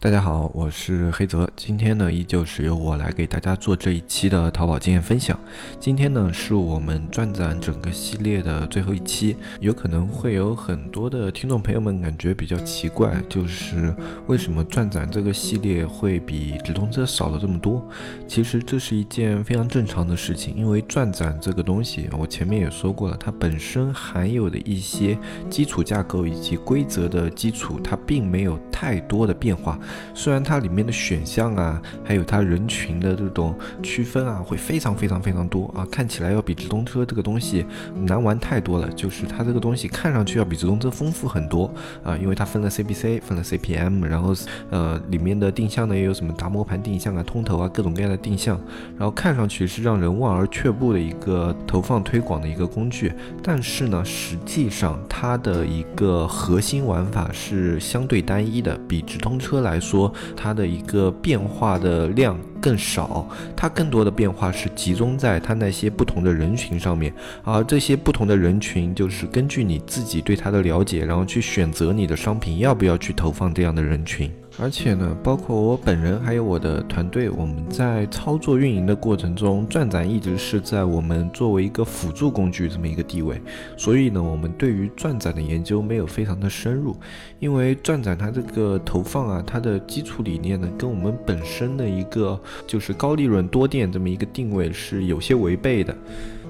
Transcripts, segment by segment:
大家好，我是黑泽。今天呢，依旧是由我来给大家做这一期的淘宝经验分享。今天呢，是我们转展整个系列的最后一期。有可能会有很多的听众朋友们感觉比较奇怪，就是为什么转展这个系列会比直通车少了这么多？其实这是一件非常正常的事情，因为转展这个东西，我前面也说过了，它本身含有的一些基础架构以及规则的基础，它并没有太多的变化。虽然它里面的选项啊，还有它人群的这种区分啊，会非常非常非常多啊，看起来要比直通车这个东西难玩太多了。就是它这个东西看上去要比直通车丰富很多啊，因为它分了 CPC，分了 CPM，然后呃里面的定向呢也有什么达摩盘定向啊、通投啊各种各样的定向，然后看上去是让人望而却步的一个投放推广的一个工具。但是呢，实际上它的一个核心玩法是相对单一的，比直通车来。说它的一个变化的量更少，它更多的变化是集中在它那些不同的人群上面，而这些不同的人群就是根据你自己对它的了解，然后去选择你的商品要不要去投放这样的人群。而且呢，包括我本人还有我的团队，我们在操作运营的过程中，转展一直是在我们作为一个辅助工具这么一个地位。所以呢，我们对于转展的研究没有非常的深入，因为转展它这个投放啊，它的基础理念呢，跟我们本身的一个就是高利润多店这么一个定位是有些违背的。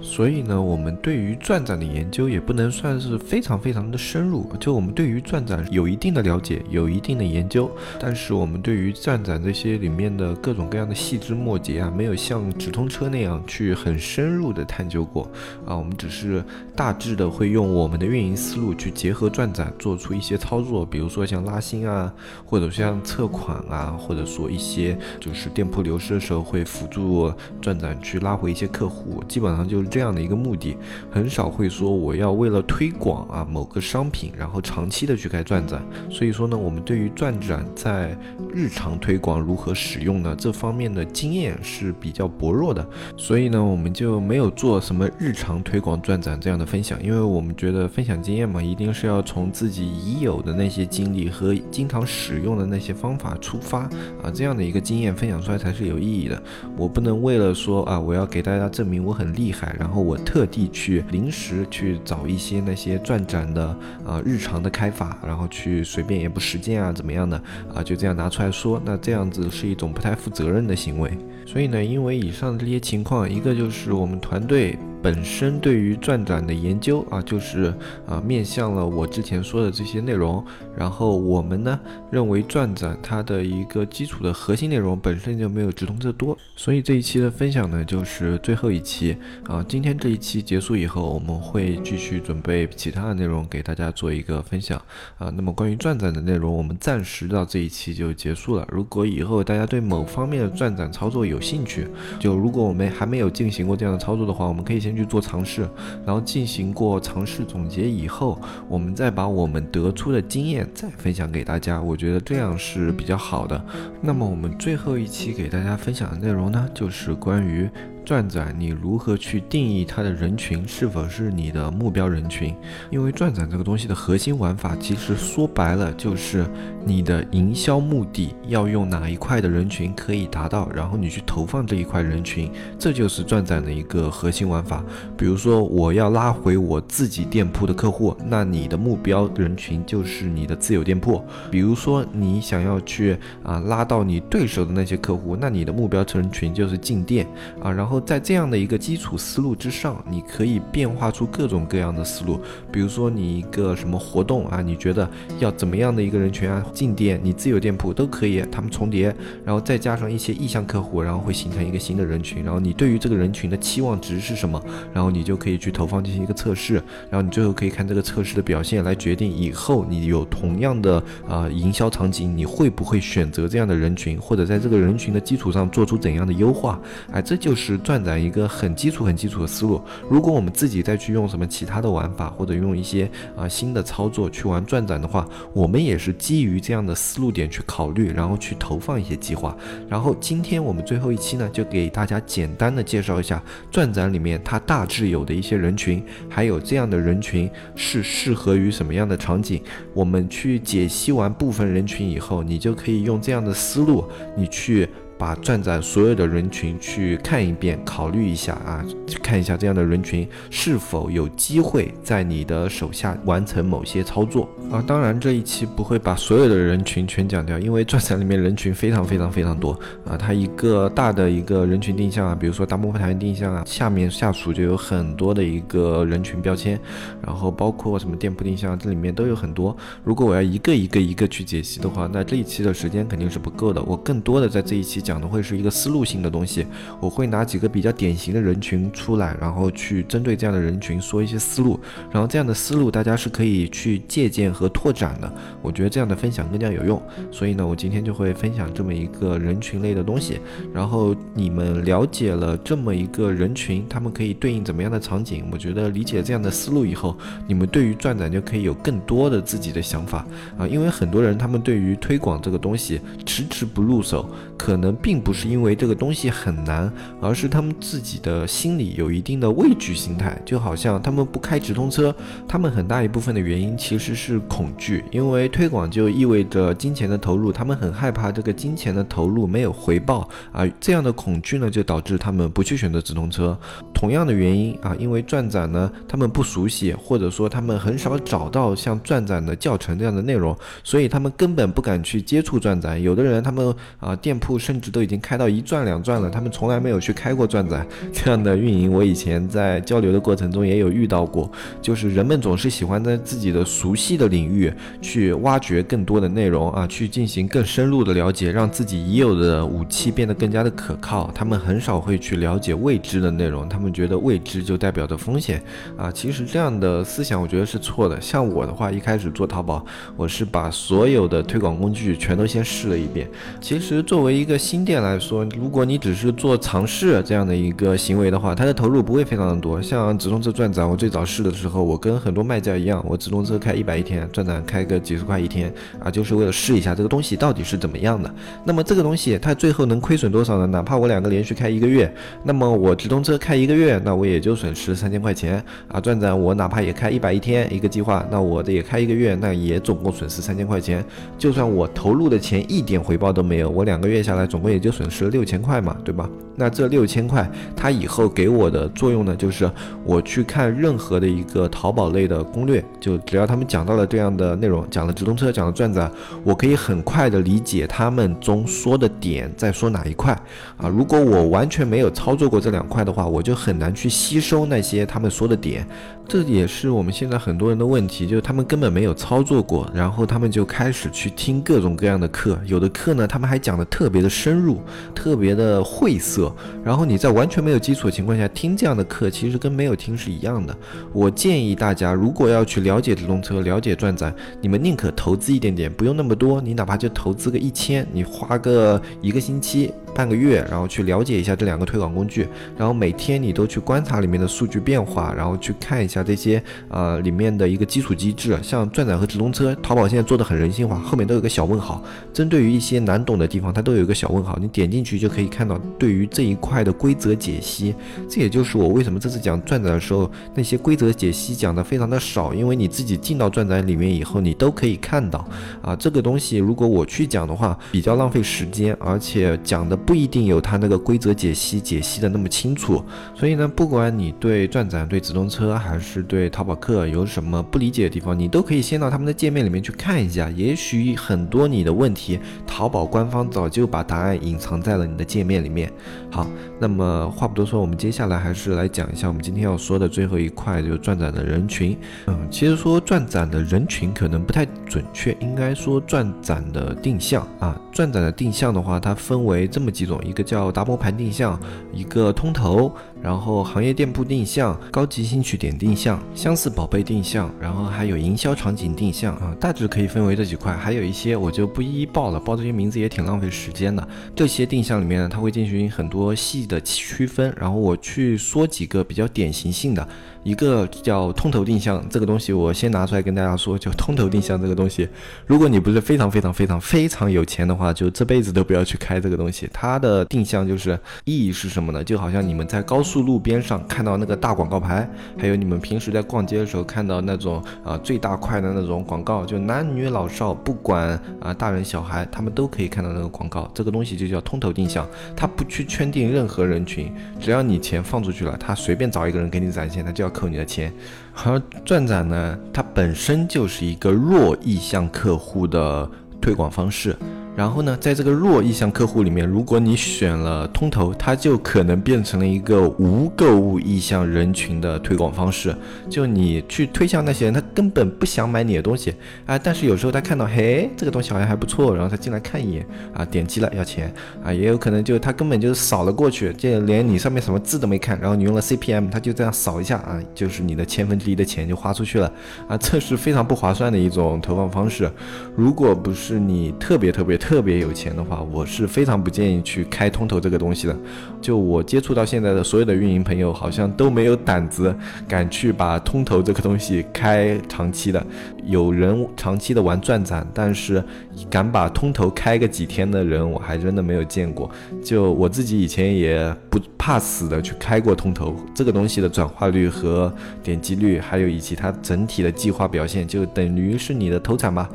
所以呢，我们对于转展的研究也不能算是非常非常的深入。就我们对于转展有一定的了解，有一定的研究，但是我们对于转展这些里面的各种各样的细枝末节啊，没有像直通车那样去很深入的探究过啊。我们只是大致的会用我们的运营思路去结合转展，做出一些操作，比如说像拉新啊，或者像测款啊，或者说一些就是店铺流失的时候会辅助转展去拉回一些客户，基本上就。这样的一个目的，很少会说我要为了推广啊某个商品，然后长期的去开转展。所以说呢，我们对于转展在日常推广如何使用呢这方面的经验是比较薄弱的。所以呢，我们就没有做什么日常推广转展这样的分享，因为我们觉得分享经验嘛，一定是要从自己已有的那些经历和经常使用的那些方法出发啊，这样的一个经验分享出来才是有意义的。我不能为了说啊，我要给大家证明我很厉害。然后我特地去临时去找一些那些转展的啊日常的开法，然后去随便也不实践啊怎么样的啊就这样拿出来说，那这样子是一种不太负责任的行为。所以呢，因为以上的这些情况，一个就是我们团队。本身对于转展的研究啊，就是啊面向了我之前说的这些内容。然后我们呢认为转展它的一个基础的核心内容本身就没有直通车多，所以这一期的分享呢就是最后一期啊。今天这一期结束以后，我们会继续准备其他的内容给大家做一个分享啊。那么关于转展的内容，我们暂时到这一期就结束了。如果以后大家对某方面的转展操作有有兴趣，就如果我们还没有进行过这样的操作的话，我们可以先。去做尝试，然后进行过尝试总结以后，我们再把我们得出的经验再分享给大家，我觉得这样是比较好的。那么我们最后一期给大家分享的内容呢，就是关于。转展你如何去定义它的人群是否是你的目标人群？因为转展这个东西的核心玩法，其实说白了就是你的营销目的要用哪一块的人群可以达到，然后你去投放这一块人群，这就是转展的一个核心玩法。比如说我要拉回我自己店铺的客户，那你的目标人群就是你的自有店铺。比如说你想要去啊拉到你对手的那些客户，那你的目标人群就是进店啊，然后。在这样的一个基础思路之上，你可以变化出各种各样的思路。比如说，你一个什么活动啊，你觉得要怎么样的一个人群啊，进店，你自有店铺都可以，他们重叠，然后再加上一些意向客户，然后会形成一个新的人群。然后你对于这个人群的期望值是什么？然后你就可以去投放进行一个测试。然后你最后可以看这个测试的表现来决定以后你有同样的啊营销场景，你会不会选择这样的人群，或者在这个人群的基础上做出怎样的优化？哎，这就是。转展一个很基础、很基础的思路。如果我们自己再去用什么其他的玩法，或者用一些啊新的操作去玩转展的话，我们也是基于这样的思路点去考虑，然后去投放一些计划。然后今天我们最后一期呢，就给大家简单的介绍一下转展里面它大致有的一些人群，还有这样的人群是适合于什么样的场景。我们去解析完部分人群以后，你就可以用这样的思路，你去。把转展所有的人群去看一遍，考虑一下啊，看一下这样的人群是否有机会在你的手下完成某些操作啊。当然这一期不会把所有的人群全讲掉，因为转展里面人群非常非常非常多啊。它一个大的一个人群定向啊，比如说大部分团定向啊，下面下属就有很多的一个人群标签，然后包括什么店铺定向，这里面都有很多。如果我要一个一个一个去解析的话，那这一期的时间肯定是不够的。我更多的在这一期。讲的会是一个思路性的东西，我会拿几个比较典型的人群出来，然后去针对这样的人群说一些思路，然后这样的思路大家是可以去借鉴和拓展的。我觉得这样的分享更加有用，所以呢，我今天就会分享这么一个人群类的东西。然后你们了解了这么一个人群，他们可以对应怎么样的场景？我觉得理解这样的思路以后，你们对于转展就可以有更多的自己的想法啊。因为很多人他们对于推广这个东西迟迟不入手，可能。并不是因为这个东西很难，而是他们自己的心里有一定的畏惧心态，就好像他们不开直通车，他们很大一部分的原因其实是恐惧，因为推广就意味着金钱的投入，他们很害怕这个金钱的投入没有回报啊，这样的恐惧呢，就导致他们不去选择直通车。同样的原因啊，因为转展呢，他们不熟悉，或者说他们很少找到像转展的教程这样的内容，所以他们根本不敢去接触转展。有的人他们啊，店铺甚至。都已经开到一转两转了，他们从来没有去开过转展，这样的运营我以前在交流的过程中也有遇到过。就是人们总是喜欢在自己的熟悉的领域去挖掘更多的内容啊，去进行更深入的了解，让自己已有的武器变得更加的可靠。他们很少会去了解未知的内容，他们觉得未知就代表着风险啊。其实这样的思想我觉得是错的。像我的话，一开始做淘宝，我是把所有的推广工具全都先试了一遍。其实作为一个新新店来说，如果你只是做尝试这样的一个行为的话，它的投入不会非常的多。像直通车转展，我最早试的时候，我跟很多卖家一样，我直通车开一百一天，转展开个几十块一天啊，就是为了试一下这个东西到底是怎么样的。那么这个东西它最后能亏损多少呢？哪怕我两个连续开一个月，那么我直通车开一个月，那我也就损失三千块钱啊。转展我哪怕也开一百一天一个计划，那我的也开一个月，那也总共损失三千块钱。就算我投入的钱一点回报都没有，我两个月下来总共。也就损失了六千块嘛，对吧？那这六千块，它以后给我的作用呢，就是我去看任何的一个淘宝类的攻略，就只要他们讲到了这样的内容，讲了直通车，讲了转子，我可以很快的理解他们中说的点在说哪一块啊。如果我完全没有操作过这两块的话，我就很难去吸收那些他们说的点。这也是我们现在很多人的问题，就是他们根本没有操作过，然后他们就开始去听各种各样的课，有的课呢，他们还讲的特别的深入，特别的晦涩，然后你在完全没有基础的情况下听这样的课，其实跟没有听是一样的。我建议大家，如果要去了解直通车、了解转展，你们宁可投资一点点，不用那么多，你哪怕就投资个一千，你花个一个星期。半个月，然后去了解一下这两个推广工具，然后每天你都去观察里面的数据变化，然后去看一下这些呃里面的一个基础机制，像转展和直通车，淘宝现在做的很人性化，后面都有个小问号，针对于一些难懂的地方，它都有一个小问号，你点进去就可以看到对于这一块的规则解析。这也就是我为什么这次讲转展的时候，那些规则解析讲的非常的少，因为你自己进到转展里面以后，你都可以看到啊这个东西，如果我去讲的话，比较浪费时间，而且讲的。不一定有它那个规则解析解析的那么清楚，所以呢，不管你对转展、对直通车还是对淘宝客有什么不理解的地方，你都可以先到他们的界面里面去看一下。也许很多你的问题，淘宝官方早就把答案隐藏在了你的界面里面。好，那么话不多说，我们接下来还是来讲一下我们今天要说的最后一块，就是转展的人群。嗯，其实说转展的人群可能不太准确，应该说转展的定向啊。转展的定向的话，它分为这么几种，一个叫达摩盘定向，一个通投，然后行业店铺定向、高级兴趣点定向、相似宝贝定向，然后还有营销场景定向啊，大致可以分为这几块。还有一些我就不一一报了，报这些名字也挺浪费时间的。这些定向里面呢，它会进行很多细的区分，然后我去说几个比较典型性的。一个叫通头定向这个东西，我先拿出来跟大家说，就通头定向这个东西，如果你不是非常非常非常非常有钱的话，就这辈子都不要去开这个东西。它的定向就是意义是什么呢？就好像你们在高速路边上看到那个大广告牌，还有你们平时在逛街的时候看到那种啊最大块的那种广告，就男女老少不管啊大人小孩，他们都可以看到那个广告。这个东西就叫通头定向，它不去圈定任何人群，只要你钱放出去了，他随便找一个人给你展现，他就要。扣你的钱，而钻展呢，它本身就是一个弱意向客户的推广方式。然后呢，在这个弱意向客户里面，如果你选了通投，它就可能变成了一个无购物意向人群的推广方式。就你去推销那些人，他根本不想买你的东西啊，但是有时候他看到，嘿，这个东西好像还不错，然后他进来看一眼啊，点击了要钱啊，也有可能就他根本就扫了过去，就连你上面什么字都没看，然后你用了 CPM，他就这样扫一下啊，就是你的千分之一的钱就花出去了啊，这是非常不划算的一种投放方式。如果不是你特别特别特。特别有钱的话，我是非常不建议去开通投这个东西的。就我接触到现在的所有的运营朋友，好像都没有胆子敢去把通投这个东西开长期的。有人长期的玩转展，但是敢把通投开个几天的人，我还真的没有见过。就我自己以前也不怕死的去开过通投，这个东西的转化率和点击率，还有以及它整体的计划表现，就等于是你的投产吧。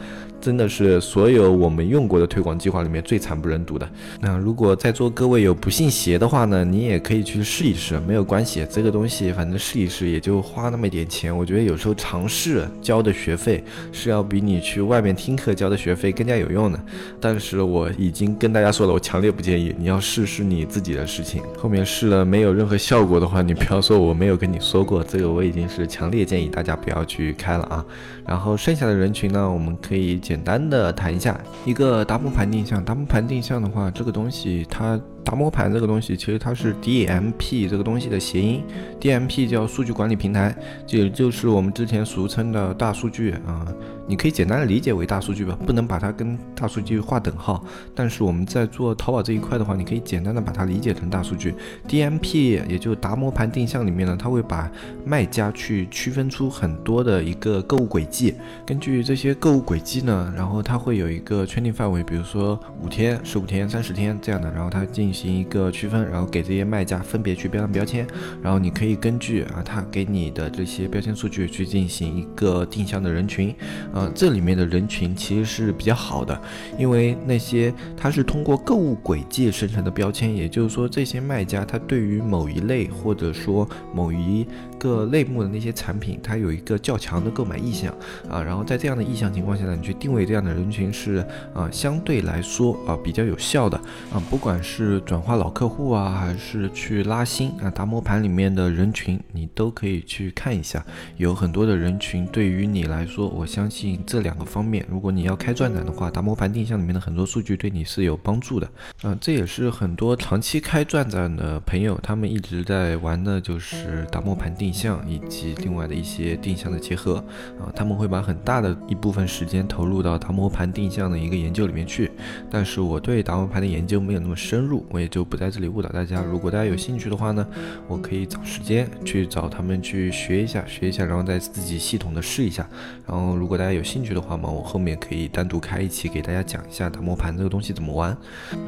真的是所有我们用过的推广计划里面最惨不忍睹的。那如果在座各位有不信邪的话呢，你也可以去试一试，没有关系。这个东西反正试一试也就花那么一点钱。我觉得有时候尝试交的学费是要比你去外面听课交的学费更加有用的。但是我已经跟大家说了，我强烈不建议。你要试试你自己的事情。后面试了没有任何效果的话，你不要说我没有跟你说过。这个我已经是强烈建议大家不要去开了啊。然后剩下的人群呢，我们可以简单的谈一下一个达摩盘定向。达摩盘定向的话，这个东西它。达摩盘这个东西，其实它是 DMP 这个东西的谐音，DMP 叫数据管理平台，也就是我们之前俗称的大数据啊。你可以简单的理解为大数据吧，不能把它跟大数据划等号。但是我们在做淘宝这一块的话，你可以简单的把它理解成大数据。DMP 也就达摩盘定向里面呢，它会把卖家去区分出很多的一个购物轨迹，根据这些购物轨迹呢，然后它会有一个圈定范围，比如说五天、十五天、三十天这样的，然后它进。进行一个区分，然后给这些卖家分别去标上标签，然后你可以根据啊他给你的这些标签数据去进行一个定向的人群，呃，这里面的人群其实是比较好的，因为那些它是通过购物轨迹生成的标签，也就是说这些卖家他对于某一类或者说某一个类目的那些产品，它有一个较强的购买意向啊，然后在这样的意向情况下呢，你去定位这样的人群是啊相对来说啊比较有效的啊，不管是转化老客户啊，还是去拉新啊？达摩盘里面的人群，你都可以去看一下。有很多的人群，对于你来说，我相信这两个方面，如果你要开钻展的话，达摩盘定向里面的很多数据对你是有帮助的。嗯，这也是很多长期开钻展的朋友，他们一直在玩的就是达摩盘定向以及另外的一些定向的结合啊。他们会把很大的一部分时间投入到达摩盘定向的一个研究里面去。但是我对达摩盘的研究没有那么深入。我也就不在这里误导大家。如果大家有兴趣的话呢，我可以找时间去找他们去学一下，学一下，然后再自己系统的试一下。然后如果大家有兴趣的话嘛，我后面可以单独开一期给大家讲一下打磨盘这个东西怎么玩。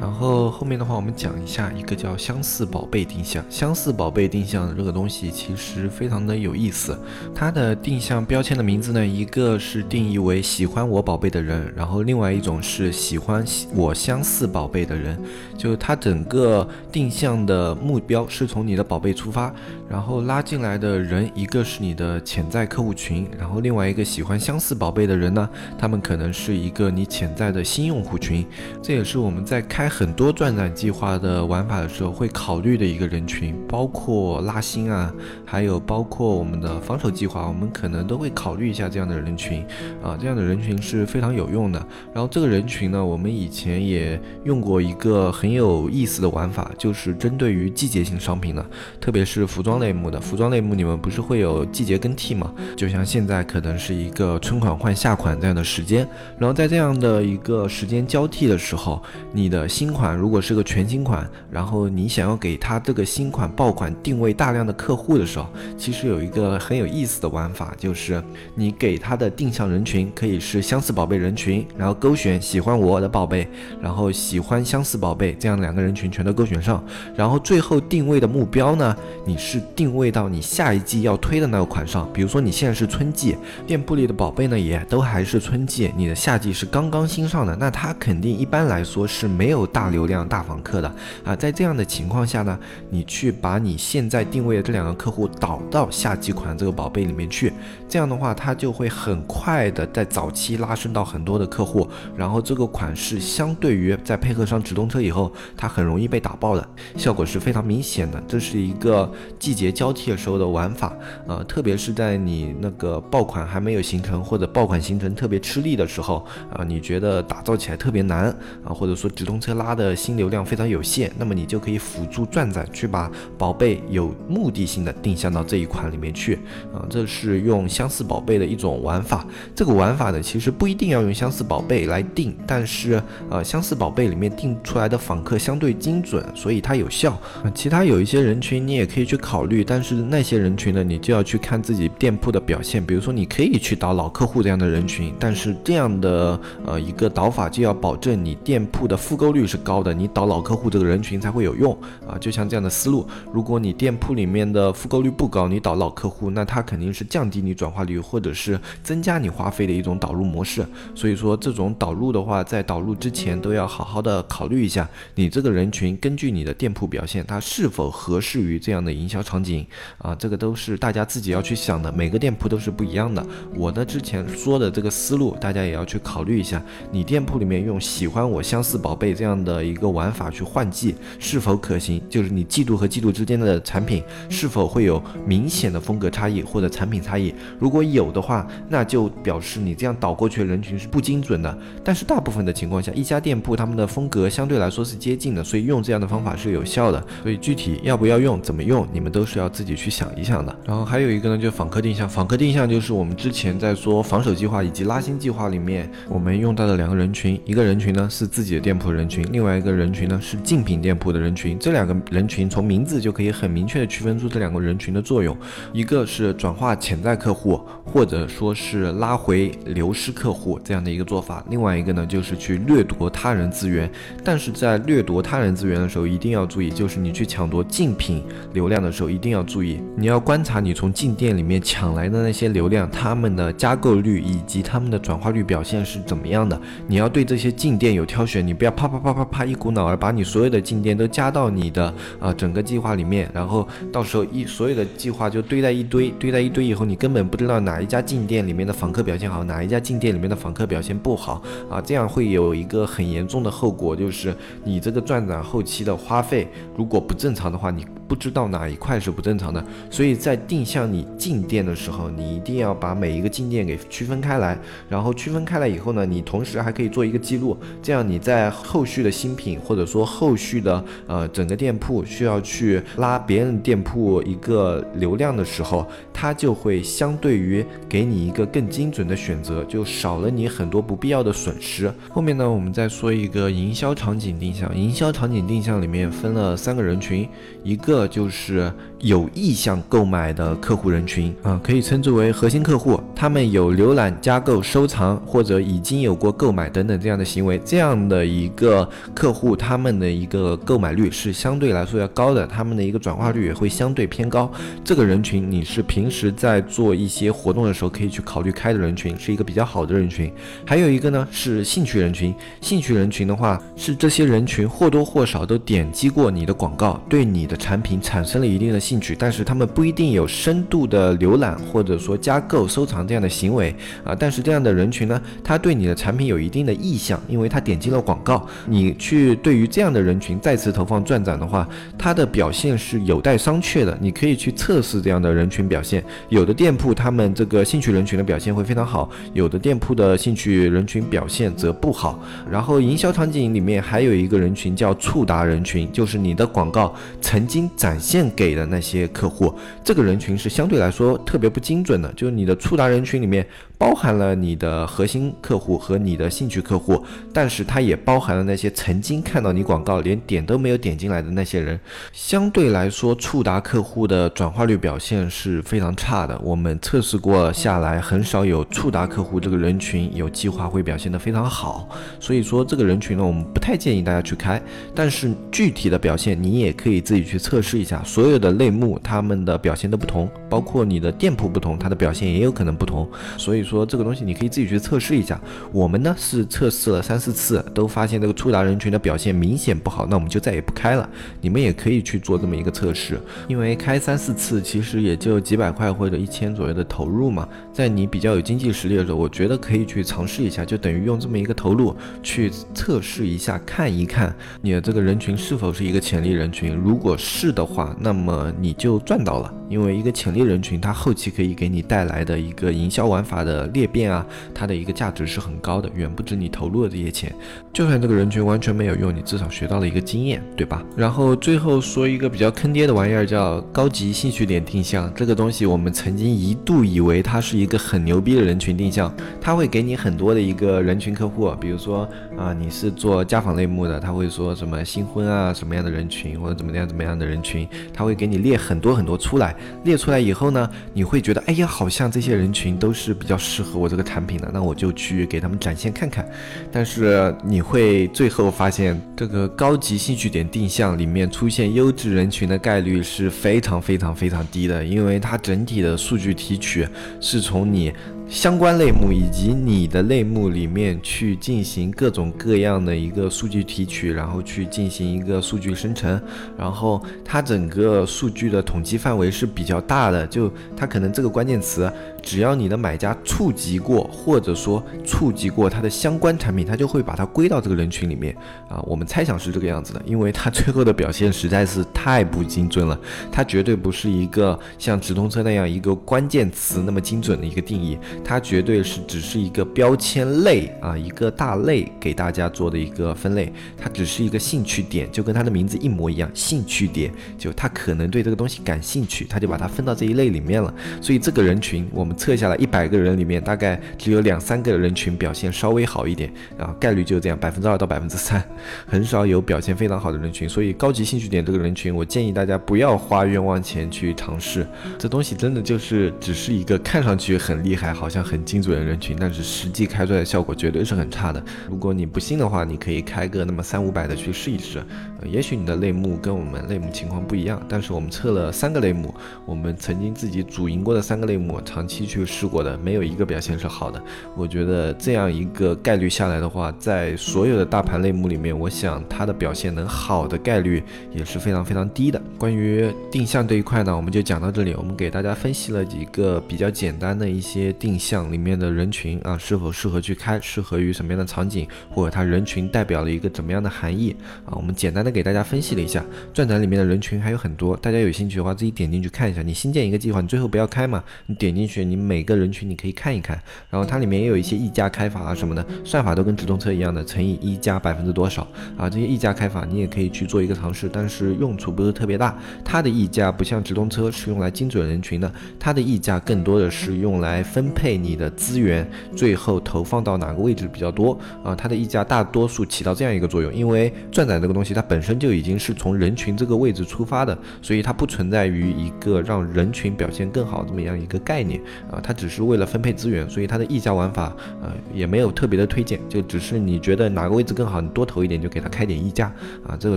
然后后面的话，我们讲一下一个叫相似宝贝定向。相似宝贝定向这个东西其实非常的有意思。它的定向标签的名字呢，一个是定义为喜欢我宝贝的人，然后另外一种是喜欢我相似宝贝的人，就它整。整个定向的目标是从你的宝贝出发，然后拉进来的人，一个是你的潜在客户群，然后另外一个喜欢相似宝贝的人呢，他们可能是一个你潜在的新用户群。这也是我们在开很多转展计划的玩法的时候会考虑的一个人群，包括拉新啊，还有有包括我们的防守计划，我们可能都会考虑一下这样的人群啊，这样的人群是非常有用的。然后这个人群呢，我们以前也用过一个很有意思的玩法，就是针对于季节性商品的，特别是服装类目的。服装类目你们不是会有季节更替吗？就像现在可能是一个春款换夏款这样的时间，然后在这样的一个时间交替的时候，你的新款如果是个全新款，然后你想要给它这个新款爆款定位大量的客户的时候，其实有一个很有意思的玩法，就是你给它的定向人群可以是相似宝贝人群，然后勾选喜欢我的宝贝，然后喜欢相似宝贝，这样两个人群全都勾选上，然后最后定位的目标呢，你是定位到你下一季要推的那个款上，比如说你现在是春季，店铺里的宝贝呢也都还是春季，你的夏季是刚刚新上的，那它肯定一般来说是没有大流量大访客的。啊，在这样的情况下呢，你去把你现在定位的这两个客户导到夏季款这个宝贝里面去，这样的话它就会很快的在早期拉升到很多的客户，然后这个款式相对于在配合上直通车以后，它很容易被打爆的效果是非常明显的，这是一个季节交替的时候的玩法，呃，特别是在你那个爆款还没有形成或者爆款形成特别吃力的时候，啊，你觉得打造起来特别难啊，或者说直通车拉的新流量非常有限，那么你就可以辅助转载去把宝贝有目的性的定向到这一款里面去，啊，这是用相似宝贝的一种玩法。这个玩法呢，其实不一定要用相似宝贝来定，但是呃，相似宝贝里面定出来的访客相对精准，所以它有效。其他有一些人群你也可以去考虑，但是那些人群呢，你就要去看自己店铺的表现。比如说，你可以去导老客户这样的人群，但是这样的呃一个导法就要保证你店铺的复购率是高的，你导老客户这个人群才会有用啊。就像这样的思路，如果你店铺里面的复购率不高，你导老客户，那它肯定是降低你转化率或者是增加你花费的一种导入模式。所以说，这种导入的话，在导入之前都要好好的考虑一下，你这个人群根据你的店铺表现，它是否合适于这样的营销场景啊？这个都是大家自己要去想的，每个店铺都是不一样的。我呢之前说的这个思路，大家也要去考虑一下，你店铺里面用喜欢我相似宝贝这样的一个玩法去换季是否可行？就是你季度和季度之间的产品是否会有明显的风格差异或者产品差异？如果有的话，那就表示你这样导过去的人群是不精准的。但是大部分的情况下，一家店铺他们的风格相对来说是接近的，所以用这样的方法是有效的。所以具体要不要用，怎么用，你们都是要自己去想一想的。然后还有一个呢，就是访客定向。访客定向就是我们之前在说防守计划以及拉新计划里面，我们用到的两个人群，一个人群呢是自己的店铺人群，另外一个人群呢是竞品店铺的人群。这两个人群从名字就可以很明确的区分出这两个人群的作用，一个是转化潜在客户，或者说是拉回流失客户这样的一个做法，另外一个呢就是去掠夺他人资源。但是在掠夺他人资源的时候，一定要注意，就是你去抢夺竞品流量的时候，一定要注意，你要观察你从进店里面抢来的那些流量，他们的加购率以及他们的转化率表现是怎么样的。你要对这些进店有挑选，你不要啪啪啪啪啪一股脑儿把你所有的进店都加到你的啊整个计划里面，然后到时候一所有的计划就堆在一堆，堆在一堆以后，你根本不知道哪一家进店里面的访客表现好，哪一家进店里面的访客表现不好啊，这样会有一个很严重的后果，就是你这个赚后期的花费如果不正常的话，你不知道哪一块是不正常的，所以在定向你进店的时候，你一定要把每一个进店给区分开来，然后区分开来以后呢，你同时还可以做一个记录，这样你在后续的新品或者说后续的呃整个店铺需要去拉别人店铺一个流量的时候，它就会相对于给你一个更精准的选择，就少了你很多不必要的损失。后面呢，我们再说一个营销场景定向，营销场景定向里面分了三个人群，一个这就是有意向购买的客户人群啊，可以称之为核心客户，他们有浏览、加购、收藏或者已经有过购买等等这样的行为，这样的一个客户，他们的一个购买率是相对来说要高的，他们的一个转化率也会相对偏高。这个人群你是平时在做一些活动的时候可以去考虑开的人群，是一个比较好的人群。还有一个呢是兴趣人群，兴趣人群的话是这些人群或多或少都点击过你的广告，对你的产品。产生了一定的兴趣，但是他们不一定有深度的浏览或者说加购、收藏这样的行为啊。但是这样的人群呢，他对你的产品有一定的意向，因为他点击了广告。你去对于这样的人群再次投放转展的话，它的表现是有待商榷的。你可以去测试这样的人群表现，有的店铺他们这个兴趣人群的表现会非常好，有的店铺的兴趣人群表现则不好。然后营销场景里面还有一个人群叫触达人群，就是你的广告曾经展现给的那那些客户，这个人群是相对来说特别不精准的，就是你的触达人群里面。包含了你的核心客户和你的兴趣客户，但是它也包含了那些曾经看到你广告连点都没有点进来的那些人。相对来说，触达客户的转化率表现是非常差的。我们测试过下来，很少有触达客户这个人群有计划会表现得非常好。所以说，这个人群呢，我们不太建议大家去开。但是具体的表现，你也可以自己去测试一下。所有的类目，他们的表现都不同，包括你的店铺不同，它的表现也有可能不同。所以。说这个东西你可以自己去测试一下。我们呢是测试了三四次，都发现这个触达人群的表现明显不好，那我们就再也不开了。你们也可以去做这么一个测试，因为开三四次其实也就几百块或者一千左右的投入嘛，在你比较有经济实力的时候，我觉得可以去尝试一下，就等于用这么一个投入去测试一下，看一看你的这个人群是否是一个潜力人群。如果是的话，那么你就赚到了，因为一个潜力人群，它后期可以给你带来的一个营销玩法的。裂变啊，它的一个价值是很高的，远不止你投入的这些钱。就算这个人群完全没有用，你至少学到了一个经验，对吧？然后最后说一个比较坑爹的玩意儿，叫高级兴趣点定向。这个东西我们曾经一度以为它是一个很牛逼的人群定向，它会给你很多的一个人群客户，比如说啊，你是做家访类目的，他会说什么新婚啊什么样的人群，或者怎么样怎么样的人群，他会给你列很多很多出来。列出来以后呢，你会觉得，哎呀，好像这些人群都是比较。适合我这个产品的，那我就去给他们展现看看。但是你会最后发现，这个高级兴趣点定向里面出现优质人群的概率是非常非常非常低的，因为它整体的数据提取是从你。相关类目以及你的类目里面去进行各种各样的一个数据提取，然后去进行一个数据生成，然后它整个数据的统计范围是比较大的，就它可能这个关键词，只要你的买家触及过或者说触及过它的相关产品，它就会把它归到这个人群里面啊。我们猜想是这个样子的，因为它最后的表现实在是太不精准了，它绝对不是一个像直通车那样一个关键词那么精准的一个定义。它绝对是只是一个标签类啊，一个大类给大家做的一个分类，它只是一个兴趣点，就跟它的名字一模一样，兴趣点，就他可能对这个东西感兴趣，他就把它分到这一类里面了。所以这个人群，我们测下来一百个人里面，大概只有两三个人群表现稍微好一点，啊，概率就这样，百分之二到百分之三，很少有表现非常好的人群。所以高级兴趣点这个人群，我建议大家不要花冤枉钱去尝试，这东西真的就是只是一个看上去很厉害，好。像很精准的人群，但是实际开出来的效果绝对是很差的。如果你不信的话，你可以开个那么三五百的去试一试。也许你的类目跟我们类目情况不一样，但是我们测了三个类目，我们曾经自己主营过的三个类目，长期去试过的，没有一个表现是好的。我觉得这样一个概率下来的话，在所有的大盘类目里面，我想它的表现能好的概率也是非常非常低的。关于定向这一块呢，我们就讲到这里。我们给大家分析了几个比较简单的一些定。向里面的人群啊，是否适合去开，适合于什么样的场景，或者它人群代表了一个怎么样的含义啊？我们简单的给大家分析了一下，钻展里面的人群还有很多，大家有兴趣的话自己点进去看一下。你新建一个计划，你最后不要开嘛，你点进去，你每个人群你可以看一看，然后它里面也有一些溢价开法啊什么的，算法都跟直通车一样的，乘以一加百分之多少啊？这些溢价开法你也可以去做一个尝试，但是用处不是特别大。它的溢价不像直通车是用来精准人群的，它的溢价更多的是用来分配。你的资源最后投放到哪个位置比较多啊？它的溢价大多数起到这样一个作用，因为转展这个东西它本身就已经是从人群这个位置出发的，所以它不存在于一个让人群表现更好这么样一个概念啊，它只是为了分配资源，所以它的溢价玩法呃也没有特别的推荐，就只是你觉得哪个位置更好，你多投一点就给它开点溢价啊，这个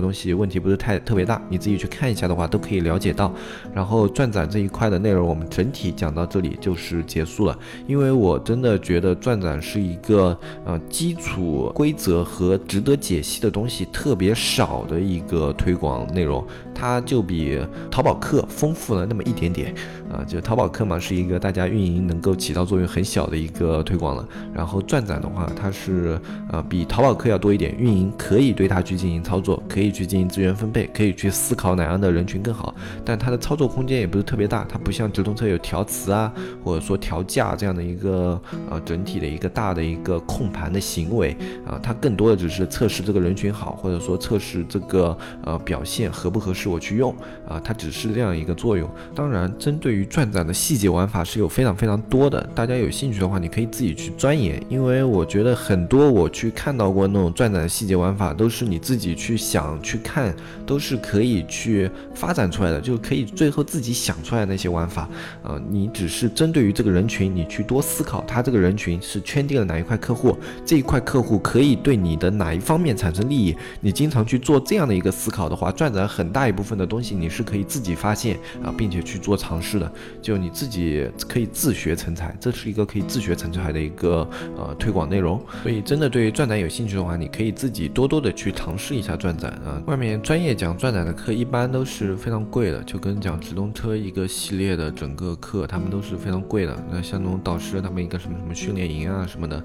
东西问题不是太特别大，你自己去看一下的话都可以了解到。然后钻展这一块的内容我们整体讲到这里就是结束了。因为我真的觉得钻展是一个呃基础规则和值得解析的东西特别少的一个推广内容。它就比淘宝客丰富了那么一点点啊。就淘宝客嘛，是一个大家运营能够起到作用很小的一个推广了。然后转展的话，它是呃比淘宝客要多一点，运营可以对它去进行操作，可以去进行资源分配，可以去思考哪样的人群更好。但它的操作空间也不是特别大，它不像直通车有调词啊，或者说调价这样的一个呃整体的一个大的一个控盘的行为啊，它更多的只是测试这个人群好，或者说测试这个呃表现合不合适我去用啊，它只是这样一个作用。当然，针对于转展的细节玩法是有非常非常多的，大家有兴趣的话，你可以自己去钻研，因为我觉得很多我去看到过那种转展的细节玩法，都是你自己去想去看，都是可以去发展出来的，就可以最后自己想出来那些玩法啊，你只是针对于这个人群，你去多思考，他这个人群是圈定了哪一块客户，这一块客户可以对你的哪一方面产生利益，你经常去做这样的一个思考的话，转展很大一部分的东西你是可以自己发现啊，并且去做尝试的，就你自己可以自学成才，这是一个可以自学成才的一个呃推广内容。所以真的对于转展有兴趣的话，你可以自己多多的去尝试一下转展啊。外面专业讲转展的课一般都是非常贵的，就跟讲直通车一个系列的整个课，他们都是非常贵的。那像那种导师他们一个什么什么训练营啊什么的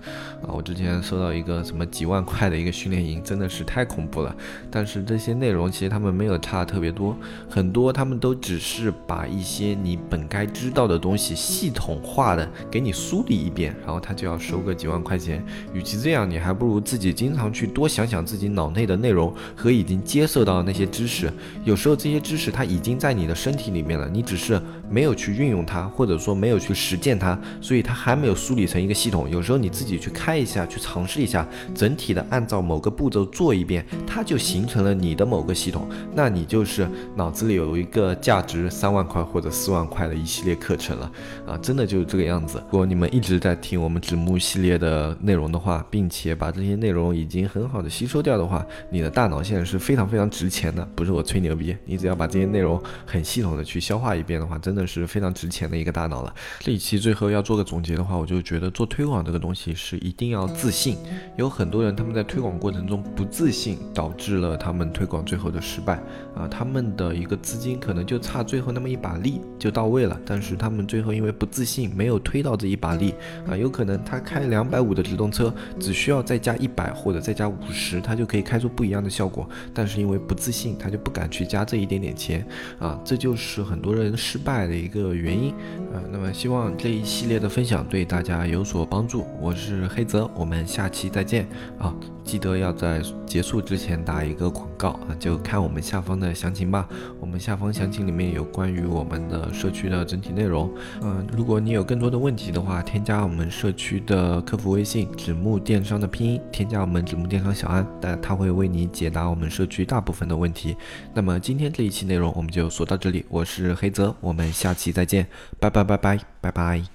啊，我之前收到一个什么几万块的一个训练营，真的是太恐怖了。但是这些内容其实他们没有差特特别多，很多他们都只是把一些你本该知道的东西系统化的给你梳理一遍，然后他就要收个几万块钱。与其这样，你还不如自己经常去多想想自己脑内的内容和已经接受到的那些知识。有时候这些知识它已经在你的身体里面了，你只是没有去运用它，或者说没有去实践它，所以它还没有梳理成一个系统。有时候你自己去开一下，去尝试一下，整体的按照某个步骤做一遍，它就形成了你的某个系统。那你就是脑子里有一个价值三万块或者四万块的一系列课程了啊！真的就是这个样子。如果你们一直在听我们纸木系列的内容的话，并且把这些内容已经很好的吸收掉的话，你的大脑现在是非常非常值钱的。不是我吹牛逼，你只要把这些内容很系统的去消化一遍的话，真的是非常值钱的一个大脑了。这一期最后要做个总结的话，我就觉得做推广这个东西是一定要自信。有很多人他们在推广过程中不自信，导致了他们推广最后的失败啊。他们的一个资金可能就差最后那么一把力就到位了，但是他们最后因为不自信，没有推到这一把力啊。有可能他开两百五的直通车，只需要再加一百或者再加五十，他就可以开出不一样的效果。但是因为不自信，他就不敢去加这一点点钱啊，这就是很多人失败的一个原因啊。那么希望这一系列的分享对大家有所帮助。我是黑泽，我们下期再见啊！记得要在结束之前打一个广告啊，就看我们下方的详情吧。我们下方详情里面有关于我们的社区的整体内容。嗯，如果你有更多的问题的话，添加我们社区的客服微信“纸木电商”的拼音，添加我们纸木电商小安，但他会为你解答我们社区大部分的问题。那么今天这一期内容我们就说到这里，我是黑泽，我们下期再见，拜拜拜拜拜拜。